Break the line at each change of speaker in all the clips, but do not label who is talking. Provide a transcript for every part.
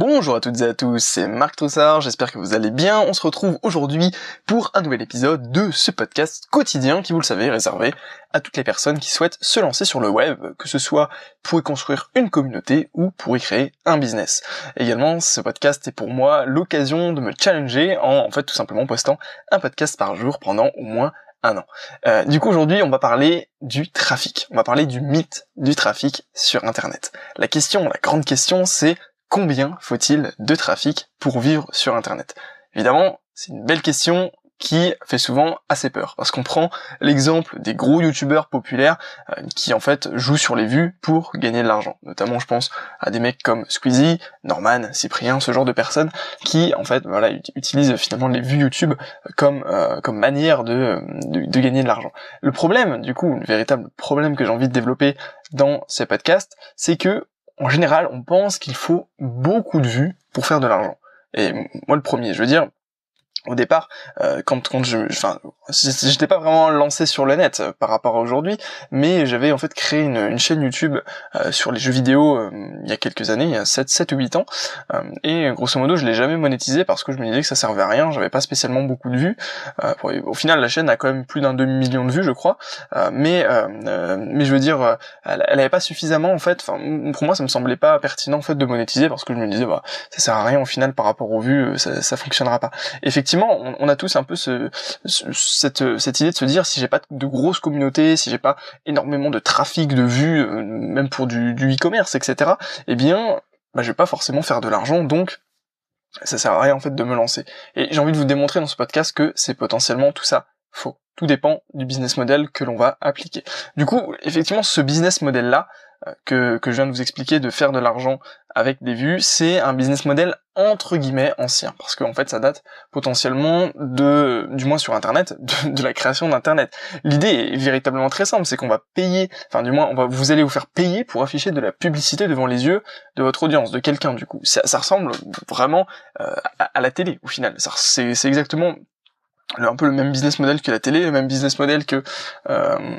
Bonjour à toutes et à tous, c'est Marc Troussard, j'espère que vous allez bien. On se retrouve aujourd'hui pour un nouvel épisode de ce podcast quotidien qui, vous le savez, est réservé à toutes les personnes qui souhaitent se lancer sur le web, que ce soit pour y construire une communauté ou pour y créer un business. Également, ce podcast est pour moi l'occasion de me challenger en, en fait, tout simplement postant un podcast par jour pendant au moins un an. Euh, du coup, aujourd'hui, on va parler du trafic. On va parler du mythe du trafic sur Internet. La question, la grande question, c'est combien faut-il de trafic pour vivre sur Internet? Évidemment, c'est une belle question qui fait souvent assez peur parce qu'on prend l'exemple des gros youtubeurs populaires euh, qui en fait jouent sur les vues pour gagner de l'argent. Notamment je pense à des mecs comme Squeezie, Norman, Cyprien, ce genre de personnes qui en fait voilà utilisent finalement les vues YouTube comme euh, comme manière de, de, de gagner de l'argent. Le problème du coup, le véritable problème que j'ai envie de développer dans ces podcasts, c'est que en général, on pense qu'il faut beaucoup de vues pour faire de l'argent. Et moi le premier, je veux dire, au départ, euh, quand quand je, enfin, j'étais pas vraiment lancé sur le net euh, par rapport à aujourd'hui, mais j'avais en fait créé une, une chaîne YouTube euh, sur les jeux vidéo il y a quelques années, il y a 7, 7 ou 8 ans, et grosso modo je l'ai jamais monétisé parce que je me disais que ça servait à rien, j'avais pas spécialement beaucoup de vues. au final, la chaîne a quand même plus d'un demi million de vues, je crois, mais mais je veux dire, elle, elle avait pas suffisamment en fait. Pour moi, ça me semblait pas pertinent en fait de monétiser parce que je me disais bah ça sert à rien au final par rapport aux vues, ça, ça fonctionnera pas. Effectivement on, a tous un peu ce, cette, idée de se dire si j'ai pas de grosses communautés, si j'ai pas énormément de trafic, de vues, euh, même pour du, e-commerce, etc. Eh bien, bah, je vais pas forcément faire de l'argent, donc ça sert à rien en fait de me lancer. Et j'ai envie de vous démontrer dans ce podcast que c'est potentiellement tout ça faux. Tout dépend du business model que l'on va appliquer. Du coup, effectivement, ce business model là, que, que je viens de vous expliquer de faire de l'argent avec des vues, c'est un business model entre guillemets ancien parce qu'en fait ça date potentiellement de du moins sur internet de, la création d'internet. L'idée est véritablement très simple, c'est qu'on va payer enfin du moins on va vous allez vous faire payer pour afficher de la publicité devant les yeux de votre audience, de quelqu'un du coup. Ça, ça ressemble vraiment euh, à, la télé au final. C'est exactement un peu le même business model que la télé, le même business model que euh,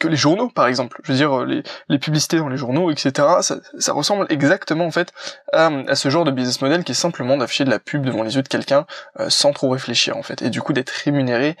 que les journaux, par exemple. Je veux dire, euh, les, publicités dans les journaux, etc. Ça, ressemble exactement en fait à, ce genre de business model qui est simplement d'afficher de la pub devant les yeux de quelqu'un euh, sans trop réfléchir en fait, et du coup d'être rémunéré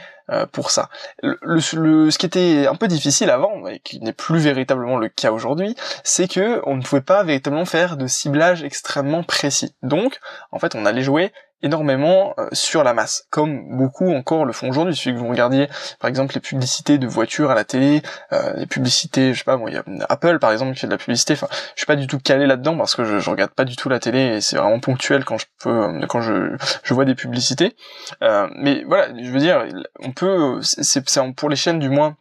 pour ça. Le, le, ce qui était un peu difficile avant, et qui n'est plus véritablement le cas aujourd'hui, c'est que on ne pouvait pas véritablement faire de ciblage extrêmement précis. Donc, en fait, on allait jouer énormément euh, sur la masse, comme beaucoup encore le font aujourd'hui. Si vous regardiez par exemple les publicités de voitures à la télé, euh, les publicités, je sais pas, bon, il y a Apple par exemple qui fait de la publicité. Enfin, je suis pas du tout calé là-dedans parce que je, je regarde pas du tout la télé et c'est vraiment ponctuel quand je peux, euh, quand je, je vois des publicités. Euh, mais voilà, je veux dire, on c'est pour les chaînes du moins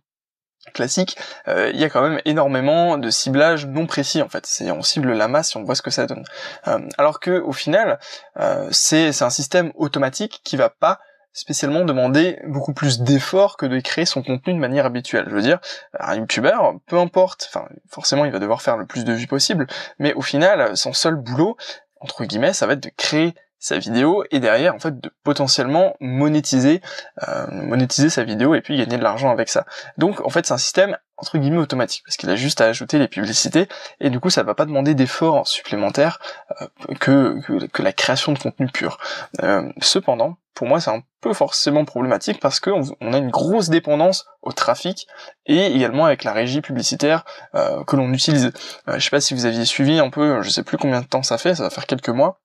classique, euh, il y a quand même énormément de ciblage non précis en fait. C'est on cible la masse et on voit ce que ça donne. Euh, alors que au final, euh, c'est un système automatique qui va pas spécialement demander beaucoup plus d'efforts que de créer son contenu de manière habituelle. Je veux dire, un youtubeur, peu importe, forcément il va devoir faire le plus de vues possible, mais au final, son seul boulot, entre guillemets, ça va être de créer sa vidéo et derrière en fait de potentiellement monétiser euh, monétiser sa vidéo et puis gagner de l'argent avec ça. Donc en fait c'est un système entre guillemets automatique parce qu'il a juste à ajouter les publicités et du coup ça va pas demander d'efforts supplémentaires euh, que, que, la création de contenu pur. Euh, cependant pour moi c'est un peu forcément problématique parce qu'on on a une grosse dépendance au trafic et également avec la régie publicitaire euh, que l'on utilise. je sais pas si vous aviez suivi un peu, je sais plus combien de temps ça fait, ça va faire quelques mois,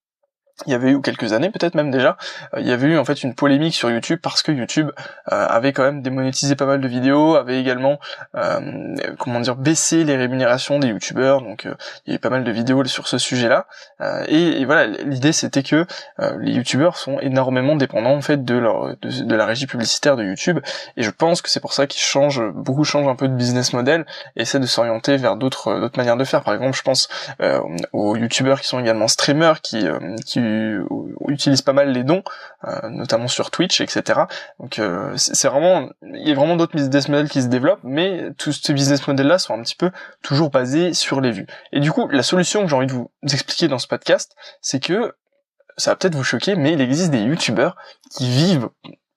il y avait eu quelques années peut-être même déjà, euh, il y avait eu en fait une polémique sur YouTube parce que YouTube euh, avait quand même démonétisé pas mal de vidéos, avait également euh, comment dire baissé les rémunérations des YouTubeurs, donc il y avait pas mal de vidéos sur ce sujet-là. Et, voilà, l'idée c'était que les YouTubeurs sont énormément dépendants en fait de leur de, la régie publicitaire de YouTube, et je pense que c'est pour ça qu'ils changent beaucoup changent un peu de business model et essaient de s'orienter vers d'autres d'autres manières de faire. Par exemple, je pense aux YouTubeurs qui sont également streamers qui qui utilise pas mal les dons, euh, notamment sur Twitch, etc. Donc euh, c'est vraiment, il y a vraiment d'autres business models qui se développent, mais tous ces business models-là sont un petit peu toujours basés sur les vues. Et du coup, la solution que j'ai envie de vous expliquer dans ce podcast, c'est que ça va peut-être vous choquer, mais il existe des youtubeurs qui vivent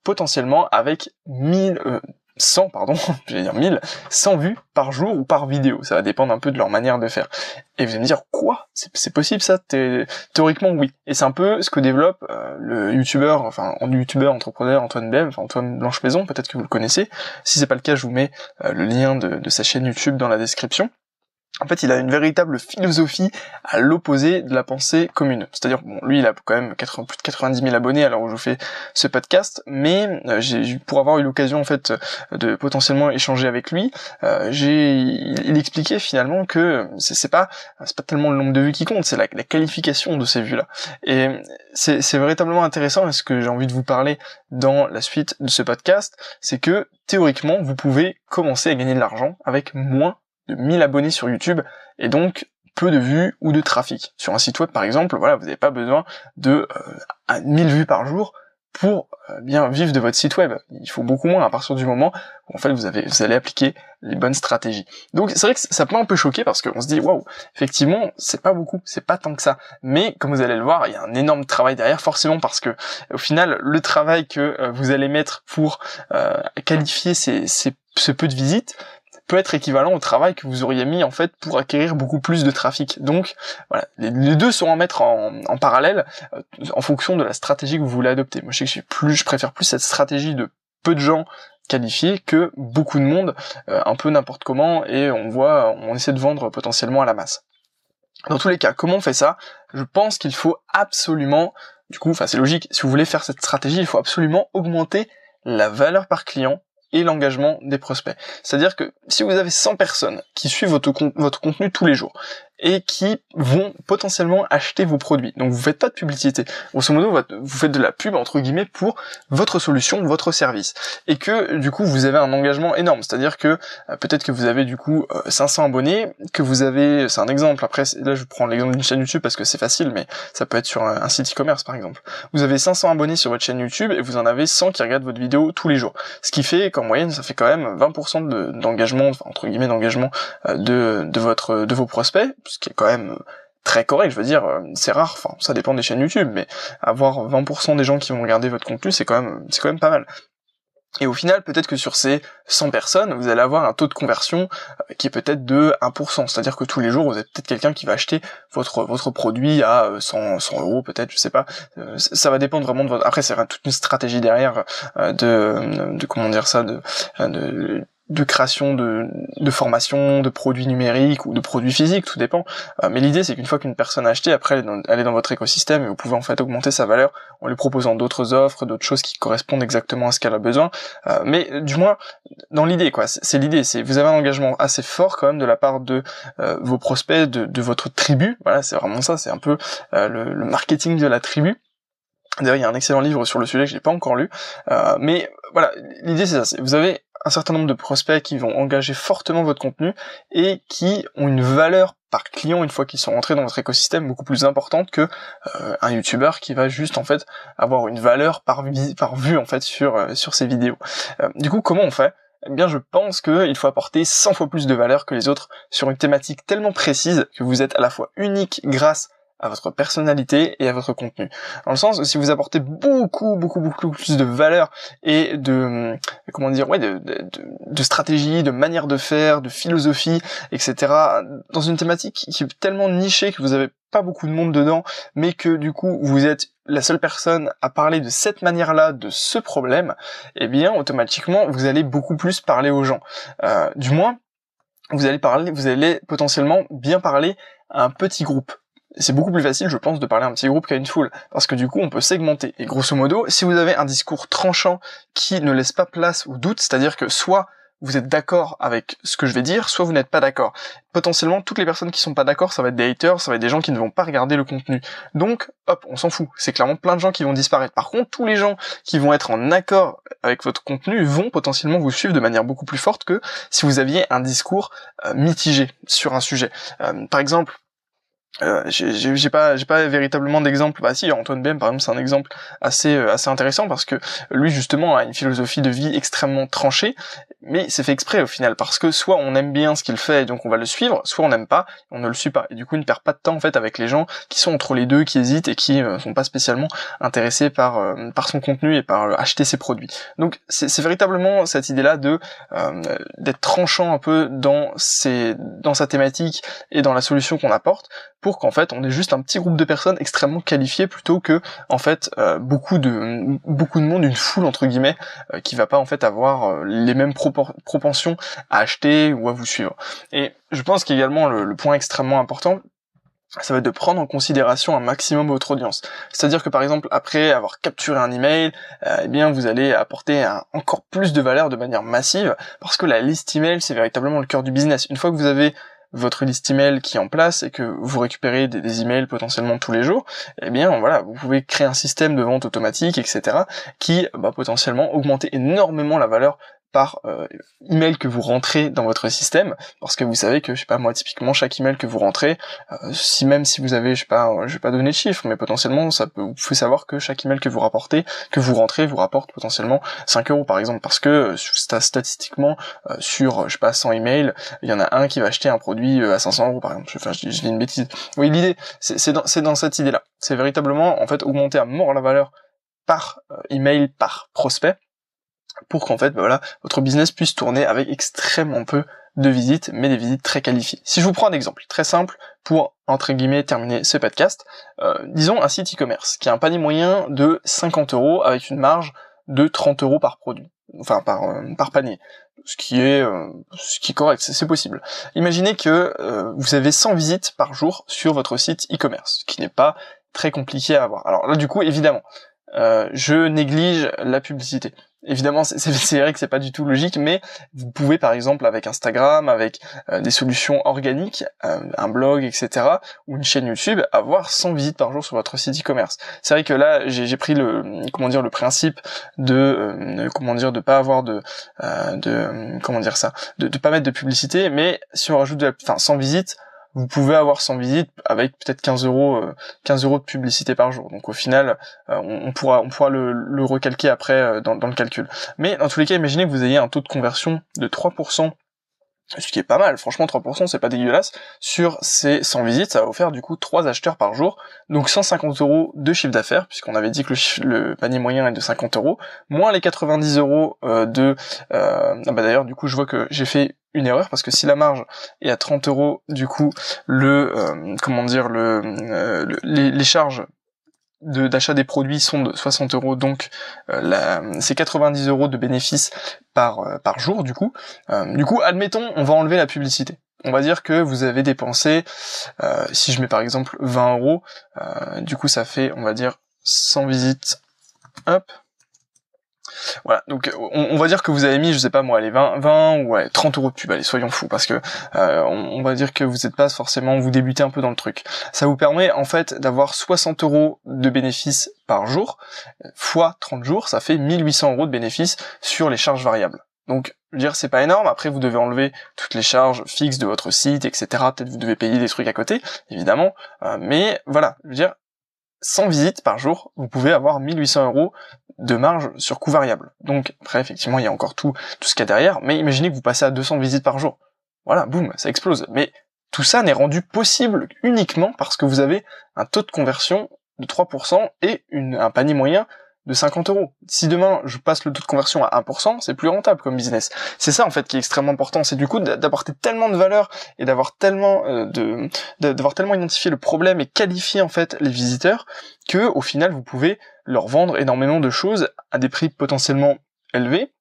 potentiellement avec 1000, 100, pardon, j'allais dire 1000, 100 vues par jour ou par vidéo. Ça va dépendre un peu de leur manière de faire. Et vous allez me dire, quoi? C'est possible ça? Théoriquement, oui. Et c'est un peu ce que développe euh, le youtubeur, enfin, youtubeur entrepreneur Antoine Bem, enfin Antoine Blanche-Maison, peut-être que vous le connaissez. Si c'est pas le cas, je vous mets euh, le lien de sa chaîne YouTube dans la description. En fait, il a une véritable philosophie à l'opposé de la pensée commune. C'est-à-dire, bon, lui, il a quand même 80, plus de 90 000 abonnés alors où je fais ce podcast, mais euh, pour avoir eu l'occasion en fait de potentiellement échanger avec lui, euh, j'ai, il, expliquait finalement que c'est pas, c'est pas tellement le nombre de vues qui compte, c'est la, la, qualification de ces vues-là. Et c'est véritablement intéressant. Et ce que j'ai envie de vous parler dans la suite de ce podcast, c'est que théoriquement, vous pouvez commencer à gagner de l'argent avec moins de 1000 abonnés sur YouTube et donc peu de vues ou de trafic. Sur un site web par exemple, voilà, vous n'avez pas besoin de euh, 1000 vues par jour pour euh, bien vivre de votre site web. Il faut beaucoup moins à partir du moment où en fait vous avez vous allez appliquer les bonnes stratégies. Donc c'est vrai que ça peut un peu choquer parce qu'on se dit waouh, effectivement, c'est pas beaucoup, c'est pas tant que ça. Mais comme vous allez le voir, il y a un énorme travail derrière forcément parce que au final, le travail que euh, vous allez mettre pour euh, qualifier ces, ces, ce peu de visites, peut être équivalent au travail que vous auriez mis en fait pour acquérir beaucoup plus de trafic. Donc voilà, les, deux sont à mettre en, parallèle euh, en fonction de la stratégie que vous voulez adopter. Moi je sais que je, suis plus, je préfère plus cette stratégie de peu de gens qualifiés que beaucoup de monde, euh, un peu n'importe comment, et on voit, on essaie de vendre potentiellement à la masse. Dans tous les cas, comment on fait ça? Je pense qu'il faut absolument, du coup, enfin c'est logique, si vous voulez faire cette stratégie, il faut absolument augmenter la valeur par client et l'engagement des prospects. C'est-à-dire que si vous avez 100 personnes qui suivent votre, votre contenu tous les jours et qui vont potentiellement acheter vos produits. Donc vous faites pas de publicité. Grosso modo, vous faites de la pub entre guillemets pour votre solution, votre service. Et que du coup, vous avez un engagement énorme. C'est-à-dire que euh, peut-être que vous avez du coup 500 euh, abonnés, que vous avez, c'est un exemple. Après, là, je prends l'exemple d'une chaîne YouTube parce que c'est facile, mais ça peut être sur un, site e-commerce par exemple. Vous avez 500 abonnés sur votre chaîne YouTube et vous en avez 100 qui regardent votre vidéo tous les jours. Ce qui fait qu'en moyenne, ça fait quand même 20% d'engagement, entre guillemets d'engagement euh, de, de votre de vos prospects ce qui est quand même très correct, je veux dire, euh, c'est rare, enfin ça dépend des chaînes YouTube, mais avoir 20% des gens qui vont regarder votre contenu, c'est quand même c'est quand même pas mal. Et au final, peut-être que sur ces 100 personnes, vous allez avoir un taux de conversion euh, qui est peut-être de 1%. C'est-à-dire que tous les jours, vous avez peut-être quelqu'un qui va acheter votre votre produit à 100, 100 euros, peut-être, je sais pas. Euh, ça va dépendre vraiment de votre... Après, c'est toute une stratégie derrière de, de comment dire ça, de, de de création de, de formation, de produits numériques ou de produits physiques, tout dépend. Euh, mais l'idée c'est qu'une fois qu'une personne a acheté, après elle est, dans, votre écosystème et vous pouvez en fait augmenter sa valeur en lui proposant d'autres offres, d'autres choses qui correspondent exactement à ce qu'elle a besoin. Euh, mais du moins dans l'idée quoi, c'est l'idée, c'est vous avez un engagement assez fort quand même de la part de euh, vos prospects, de, de, votre tribu. Voilà, c'est vraiment ça, c'est un peu le, le marketing de la tribu. D'ailleurs, il y a un excellent livre sur le sujet que je n'ai pas encore lu, mais voilà, l'idée c'est ça. Vous avez un certain nombre de prospects qui vont engager fortement votre contenu et qui ont une valeur par client une fois qu'ils sont rentrés dans votre écosystème beaucoup plus importante que euh, un youtubeur qui va juste en fait avoir une valeur par, par vue en fait sur euh, sur ses vidéos. Euh, du coup, comment on fait? Eh bien, je pense qu'il faut apporter 100 fois plus de valeur que les autres sur une thématique tellement précise que vous êtes à la fois unique grâce à votre personnalité et à votre contenu. Dans le sens si vous apportez beaucoup, beaucoup, beaucoup plus de valeur et de, comment dire, ouais, de, de, de stratégie, de manière de faire, de philosophie, etc. dans une thématique qui est tellement nichée que vous avez pas beaucoup de monde dedans, mais que du coup vous êtes la seule personne à parler de cette manière-là de ce problème, eh bien automatiquement vous allez beaucoup plus parler aux gens. Euh, du moins, vous allez parler, vous allez potentiellement bien parler à un petit groupe c'est beaucoup plus facile, je pense, de parler à un petit groupe qu'à une foule, parce que du coup, on peut segmenter. Et grosso modo, si vous avez un discours tranchant qui ne laisse pas place au doute, c'est-à-dire que soit vous êtes d'accord avec ce que je vais dire, soit vous n'êtes pas d'accord. Potentiellement, toutes les personnes qui sont pas d'accord, ça va être des haters, ça va être des gens qui ne vont pas regarder le contenu. Donc, hop, on s'en fout. C'est clairement plein de gens qui vont disparaître. Par contre, tous les gens qui vont être en accord avec votre contenu vont potentiellement vous suivre de manière beaucoup plus forte que si vous aviez un discours euh, mitigé sur un sujet. Euh, par exemple, euh, j'ai pas j'ai pas véritablement d'exemple. Bah si Antoine BM par exemple c'est un exemple assez euh, assez intéressant parce que lui justement a une philosophie de vie extrêmement tranchée mais c'est fait exprès au final parce que soit on aime bien ce qu'il fait et donc on va le suivre soit on n'aime pas on ne le suit pas. Et du coup il ne perd pas de temps en fait avec les gens qui sont entre les deux qui hésitent et qui euh, sont pas spécialement intéressés par euh, par son contenu et par acheter ses produits. Donc c'est véritablement cette idée là de d'être tranchant un peu dans ses dans sa thématique et dans la solution qu'on apporte pour qu'en fait on ait juste un petit groupe de personnes extrêmement qualifiées plutôt que en fait euh, beaucoup de beaucoup de monde, une foule entre guillemets, euh, qui va pas en fait avoir euh, les mêmes propensions à acheter ou à vous suivre. Et je pense qu'également le, le point extrêmement important, ça va être de prendre en considération un maximum votre audience. C'est-à-dire que par exemple, après avoir capturé un email, eh bien vous allez apporter encore plus de valeur de manière massive, parce que la liste email c'est véritablement le cœur du business. Une fois que vous avez votre liste email qui est en place et que vous récupérez des, emails potentiellement tous les jours, eh bien voilà, vous pouvez créer un système de vente automatique, etc., qui va potentiellement augmenter énormément la valeur par euh, email que vous rentrez dans votre système parce que vous savez que je sais pas moi typiquement chaque email que vous rentrez euh, si même si vous avez je sais pas euh, je vais pas donner de chiffres mais potentiellement ça peut vous pouvez savoir que chaque email que vous rapportez que vous rentrez vous rapporte potentiellement 5 euros par exemple parce que euh, statistiquement sur je sais pas 100 emails il y en a un qui va acheter un produit à 500 euros par exemple. Enfin je, dis une bêtise. Oui l'idée c'est dans, dans cette idée là c'est véritablement en fait augmenter à mort la valeur par email par prospect pour qu'en fait, bah voilà, votre business puisse tourner avec extrêmement peu de visites, mais des visites très qualifiées. Si je vous prends un exemple très simple pour, entre guillemets, terminer ce podcast, euh, disons un site e-commerce qui a un panier moyen de 50 euros avec une marge de 30 euros par produit, enfin par, euh, par panier, ce qui est, euh, ce qui est correct, c'est possible. Imaginez que vous avez 100 visites par jour sur votre site e-commerce, ce qui n'est pas très compliqué à avoir. Alors là, du coup, évidemment, je néglige la publicité évidemment, c'est vrai que c'est pas du tout logique, mais vous pouvez par exemple avec Instagram, avec euh, des solutions organiques, euh, un blog, etc., ou une chaîne YouTube, avoir 100 visites par jour sur votre site e-commerce. C'est vrai que là, j'ai pris le comment dire le principe de euh, comment dire de pas avoir de de comment dire ça, de, de pas mettre de publicité, mais si on rajoute de, enfin 100 visites vous pouvez avoir 100 visites avec peut-être 15 euros, 15 euh, euros de publicité par jour. Donc au final, euh, on, pourra, on pourra le, recalquer après euh, dans, dans, le calcul. Mais dans tous les cas, imaginez que vous ayez un taux de conversion de 3% ce qui est pas mal, franchement 3% c'est pas dégueulasse, sur ces 100 visites, ça va vous du coup 3 acheteurs par jour, donc 150 euros de chiffre d'affaires, puisqu'on avait dit que le, panier moyen est de 50 euros, moins les 90 euros de... Euh, ah bah d'ailleurs du coup je vois que j'ai fait une erreur parce que si la marge est à 30 euros, du coup le euh, comment dire le, euh, les, charges d'achat des produits sont de 60 euros, donc euh, c'est 90 euros de bénéfices par par jour du coup. du coup, admettons, on va enlever la publicité. On va dire que vous avez dépensé, si je mets par exemple 20 euros, du coup ça fait, on va dire 100 visites, hop, voilà, donc on, va dire que vous avez mis, je sais pas moi, les 20, 20 ou ouais, 30 euros de pub, allez, soyons fous, parce que euh, on, va dire que vous n'êtes pas forcément, vous débutez un peu dans le truc. Ça vous permet en fait d'avoir 60 euros de bénéfices par jour, fois 30 jours, ça fait 1800 euros de bénéfices sur les charges variables. Donc, je veux dire, c'est pas énorme. Après, vous devez enlever toutes les charges fixes de votre site, etc. Peut-être vous devez payer des trucs à côté, évidemment. Euh, mais voilà, je veux dire, 100 visites par jour, vous pouvez avoir 1800 euros de marge sur coût variable. Donc après, effectivement, il y a encore tout, tout ce qu'il y a derrière, mais imaginez que vous passez à 200 visites par jour. Voilà, boum, ça explose. Mais tout ça n'est rendu possible uniquement parce que vous avez un taux de conversion de 3% et un panier moyen de 50 euros. Si demain je passe le taux de conversion à 1%, c'est plus rentable comme business. C'est ça en fait qui est extrêmement important, c'est du coup d'apporter tellement de valeur et d'avoir tellement euh, de d'avoir tellement identifié le problème et qualifié en fait les visiteurs que au final vous pouvez leur vendre énormément de choses à des prix potentiellement élevés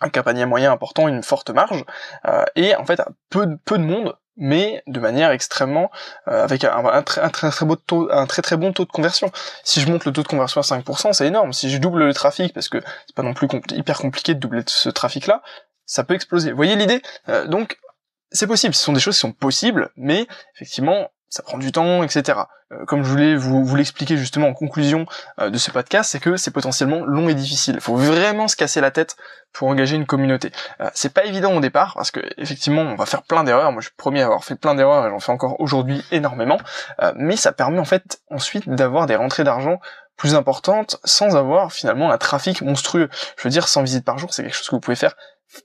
un panier moyen important, une forte marge, euh, et en fait peu, peu de monde mais de manière extrêmement euh, avec un, très, très, beau taux, un très très bon taux de conversion. Si je monte le taux de conversion à 5%, c'est énorme. Si je double le trafic, parce que c'est pas non plus hyper compliqué de doubler ce trafic-là, ça peut exploser. Vous voyez l'idée? Euh, Donc c'est possible. Ce sont des choses qui sont possibles, mais effectivement ça prend du temps, etc. Euh, comme je voulais vous, vous l'expliquer justement en conclusion euh, de ce podcast, c'est que c'est potentiellement long et difficile. Il faut vraiment se casser la tête pour engager une communauté. Euh, c'est pas évident au départ parce que effectivement on va faire plein d'erreurs. Moi je suis premier à avoir fait plein d'erreurs et j'en fais encore aujourd'hui énormément. mais ça permet en fait ensuite d'avoir des rentrées d'argent plus importantes sans avoir finalement un trafic monstrueux. Je veux dire 100 visites par jour c'est quelque chose que vous pouvez faire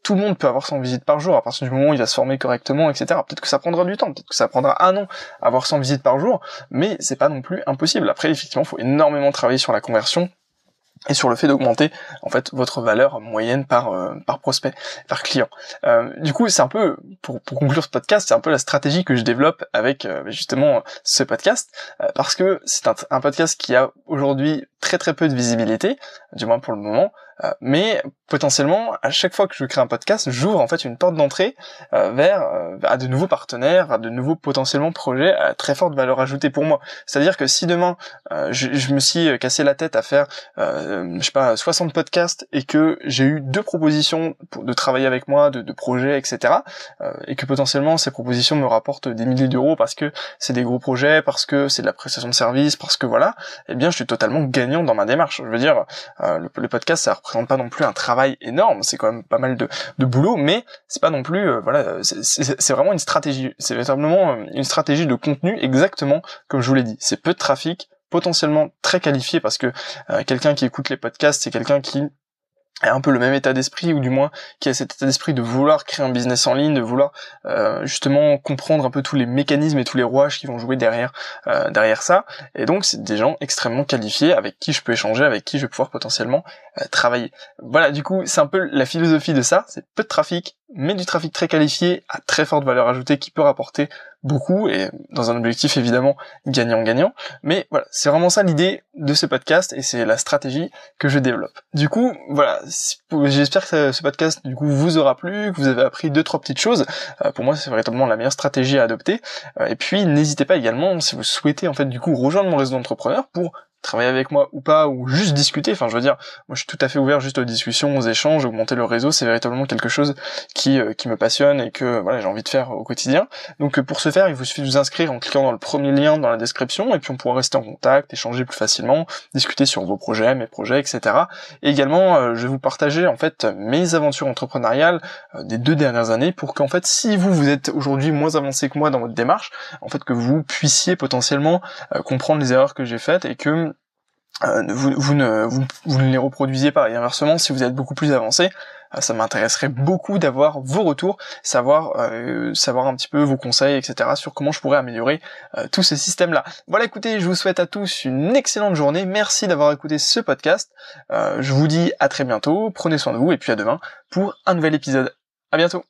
tout le monde peut avoir 100 visites par jour à partir du moment où il va se former correctement, etc. Peut-être que ça prendra du temps, peut-être que ça prendra un an à avoir 100 visites par jour, mais c'est pas non plus impossible. Après, effectivement, il faut énormément travailler sur la conversion et sur le fait d'augmenter en fait votre valeur moyenne par euh, par prospect, par client. Euh, du coup, c'est un peu pour, pour conclure ce podcast, c'est un peu la stratégie que je développe avec euh, justement ce podcast parce que c'est un, podcast qui a aujourd'hui très très peu de visibilité, du moins pour le moment, mais potentiellement, à chaque fois que je crée un podcast, j'ouvre en fait une porte d'entrée euh, vers euh, à de nouveaux partenaires, à de nouveaux potentiellement projets à très forte valeur ajoutée pour moi. C'est-à-dire que si demain euh, je, je, me suis cassé la tête à faire, je sais pas, 60 podcasts et que j'ai eu deux propositions pour, de travailler avec moi, de, de projets, etc., et que potentiellement ces propositions me rapportent des milliers d'euros parce que c'est des gros projets, parce que c'est de la prestation de service, parce que voilà, eh bien je suis totalement gagnant dans ma démarche. Je veux dire, le, le podcast ça représente pas non plus un travail énorme, c'est quand même pas mal de, de boulot, mais c'est pas non plus, euh, voilà, c'est vraiment une stratégie, c'est véritablement euh, une stratégie de contenu exactement comme je vous l'ai dit. C'est peu de trafic, potentiellement très qualifié parce que euh, quelqu'un qui écoute les podcasts, c'est quelqu'un qui un peu le même état d'esprit ou du moins qui a cet état d'esprit de vouloir créer un business en ligne, de vouloir euh, justement comprendre un peu tous les mécanismes et tous les rouages qui vont jouer derrière euh, derrière ça. Et donc c'est des gens extrêmement qualifiés avec qui je peux échanger, avec qui je vais pouvoir potentiellement euh, travailler. Voilà, du coup c'est un peu la philosophie de ça, c'est peu de trafic, mais du trafic très qualifié à très forte valeur ajoutée qui peut rapporter beaucoup et dans un objectif évidemment gagnant-gagnant. Mais voilà, c'est vraiment ça l'idée de ce podcast et c'est la stratégie que je développe. Du coup, voilà, j'espère que ce podcast du coup vous aura plu, que vous avez appris deux trois petites choses. Euh, pour moi, c'est véritablement la meilleure stratégie à adopter. Euh, et puis n'hésitez pas également si vous souhaitez en fait du coup rejoindre mon réseau d'entrepreneurs pour travailler avec moi ou pas, ou juste discuter. Enfin, je veux dire, moi, je suis tout à fait ouvert juste aux discussions, aux échanges, augmenter le réseau. C'est véritablement quelque chose qui euh, qui me passionne et que voilà, j'ai envie de faire au quotidien. Donc, euh, pour ce faire, il vous suffit de vous inscrire en cliquant dans le premier lien dans la description, et puis on pourra rester en contact, échanger plus facilement, discuter sur vos projets, mes projets, etc. Et également, euh, je vais vous partager en fait mes aventures entrepreneuriales des deux dernières années, pour qu'en fait, si vous vous êtes aujourd'hui moins avancé que moi dans votre démarche, en fait, que vous puissiez potentiellement comprendre les erreurs que j'ai faites et que euh, vous, ne, les reproduisez pas. Et inversement, si vous êtes beaucoup plus avancé, euh, ça m'intéresserait beaucoup d'avoir vos retours, savoir euh, savoir un petit peu vos conseils, etc. sur comment je pourrais améliorer tout ce système-là. Voilà, écoutez, je vous souhaite à tous une excellente journée. Merci d'avoir écouté ce podcast. je vous dis à très bientôt. Prenez soin de vous et puis à demain pour un nouvel épisode. À bientôt.